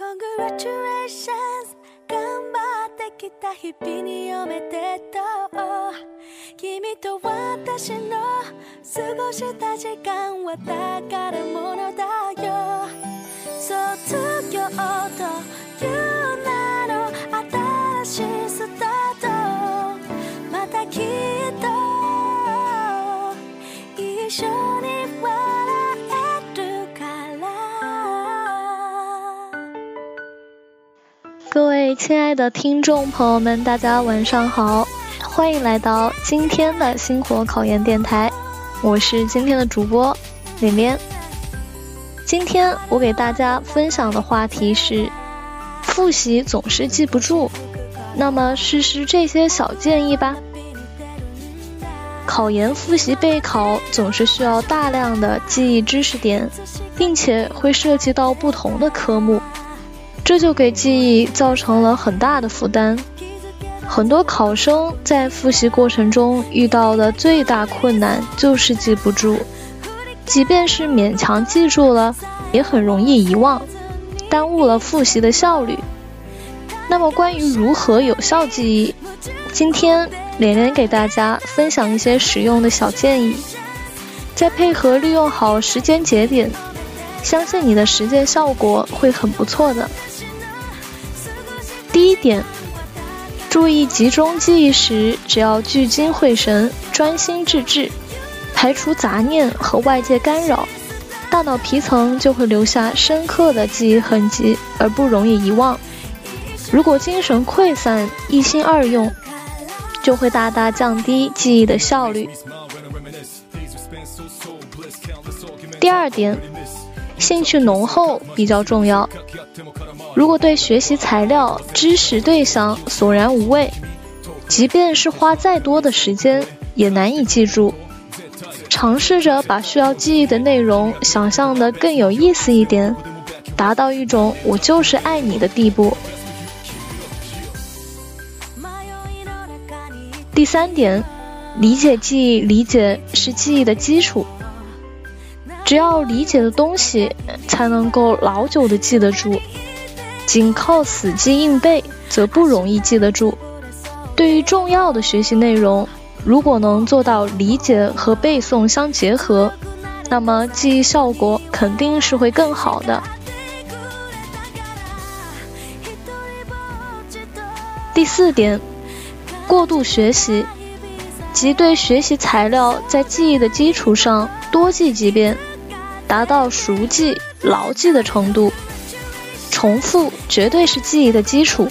Congratulations. 頑張ってきた日々におめでとう。君と私の過ごした時間は宝物だよ。卒業と亲爱的听众朋友们，大家晚上好，欢迎来到今天的星火考研电台，我是今天的主播连连。今天我给大家分享的话题是：复习总是记不住，那么试试这些小建议吧。考研复习备考总是需要大量的记忆知识点，并且会涉及到不同的科目。这就给记忆造成了很大的负担。很多考生在复习过程中遇到的最大困难就是记不住，即便是勉强记住了，也很容易遗忘，耽误了复习的效率。那么，关于如何有效记忆，今天连连给大家分享一些实用的小建议，再配合利用好时间节点，相信你的实践效果会很不错的。第一点，注意集中记忆时，只要聚精会神、专心致志，排除杂念和外界干扰，大脑皮层就会留下深刻的记忆痕迹，而不容易遗忘。如果精神溃散、一心二用，就会大大降低记忆的效率。第二点，兴趣浓厚比较重要。如果对学习材料、知识对象索然无味，即便是花再多的时间，也难以记住。尝试着把需要记忆的内容想象的更有意思一点，达到一种“我就是爱你”的地步。第三点，理解记忆，理解是记忆的基础。只要理解的东西，才能够老久的记得住。仅靠死记硬背，则不容易记得住。对于重要的学习内容，如果能做到理解和背诵相结合，那么记忆效果肯定是会更好的。第四点，过度学习，即对学习材料在记忆的基础上多记几遍，达到熟记、牢记的程度。重复绝对是记忆的基础。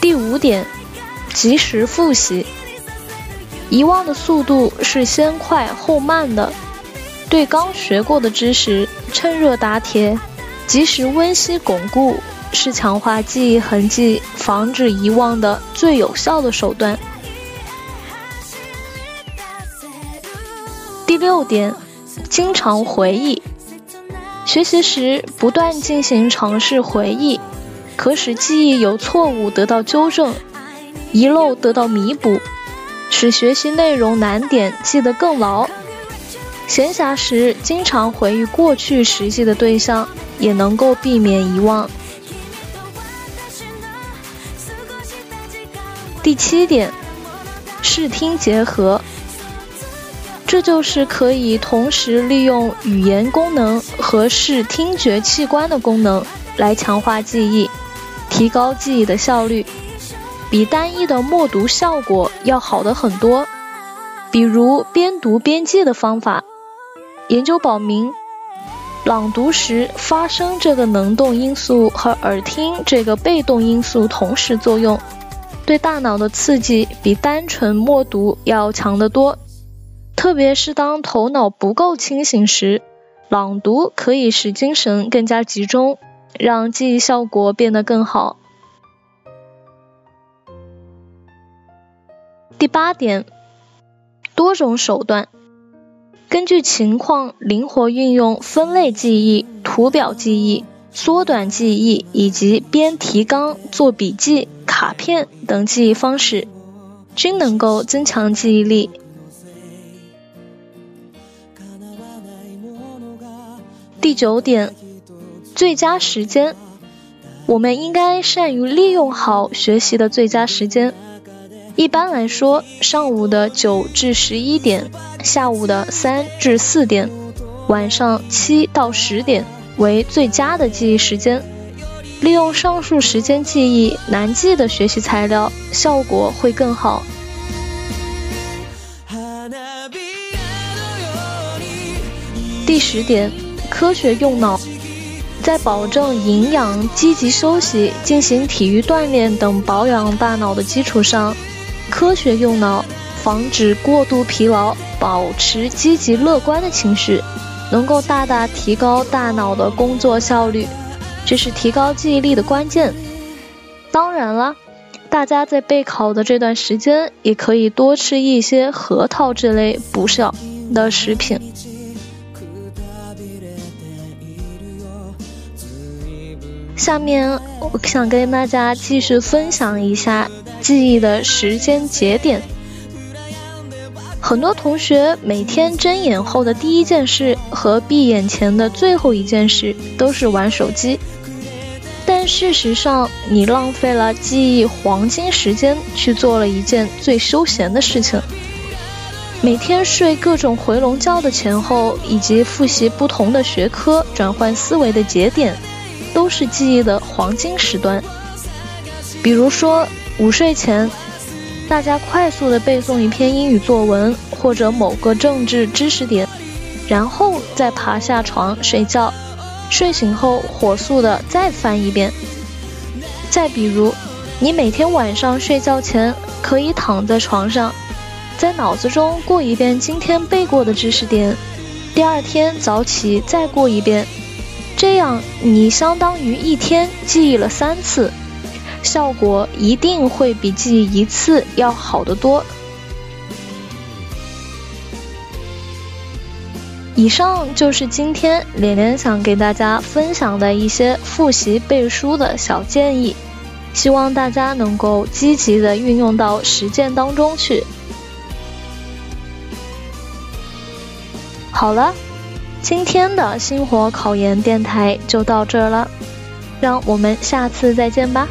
第五点，及时复习。遗忘的速度是先快后慢的，对刚学过的知识趁热打铁，及时温习巩固，是强化记忆痕迹、防止遗忘的最有效的手段。第六点，经常回忆。学习时不断进行尝试回忆，可使记忆有错误得到纠正，遗漏得到弥补，使学习内容难点记得更牢。闲暇时经常回忆过去实际的对象，也能够避免遗忘。第七点，视听结合。这就是可以同时利用语言功能和视听觉器官的功能来强化记忆，提高记忆的效率，比单一的默读效果要好的很多。比如边读边记的方法，研究表明，朗读时发声这个能动因素和耳听这个被动因素同时作用，对大脑的刺激比单纯默读要强得多。特别是当头脑不够清醒时，朗读可以使精神更加集中，让记忆效果变得更好。第八点，多种手段，根据情况灵活运用分类记忆、图表记忆、缩短记忆以及编提纲、做笔记、卡片等记忆方式，均能够增强记忆力。第九点，最佳时间，我们应该善于利用好学习的最佳时间。一般来说，上午的九至十一点，下午的三至四点，晚上七到十点为最佳的记忆时间。利用上述时间记忆难记的学习材料，效果会更好。第十点，科学用脑，在保证营养、积极休息、进行体育锻炼等保养大脑的基础上。科学用脑，防止过度疲劳，保持积极乐观的情绪，能够大大提高大脑的工作效率，这是提高记忆力的关键。当然了，大家在备考的这段时间，也可以多吃一些核桃这类补效的食品。下面我想跟大家继续分享一下。记忆的时间节点，很多同学每天睁眼后的第一件事和闭眼前的最后一件事都是玩手机，但事实上，你浪费了记忆黄金时间去做了一件最休闲的事情。每天睡各种回笼觉的前后，以及复习不同的学科、转换思维的节点，都是记忆的黄金时段。比如说。午睡前，大家快速的背诵一篇英语作文或者某个政治知识点，然后再爬下床睡觉。睡醒后火速的再翻一遍。再比如，你每天晚上睡觉前可以躺在床上，在脑子中过一遍今天背过的知识点，第二天早起再过一遍，这样你相当于一天记忆了三次。效果一定会比记忆一次要好得多。以上就是今天连连想给大家分享的一些复习背书的小建议，希望大家能够积极的运用到实践当中去。好了，今天的星火考研电台就到这了让我们下次再见吧。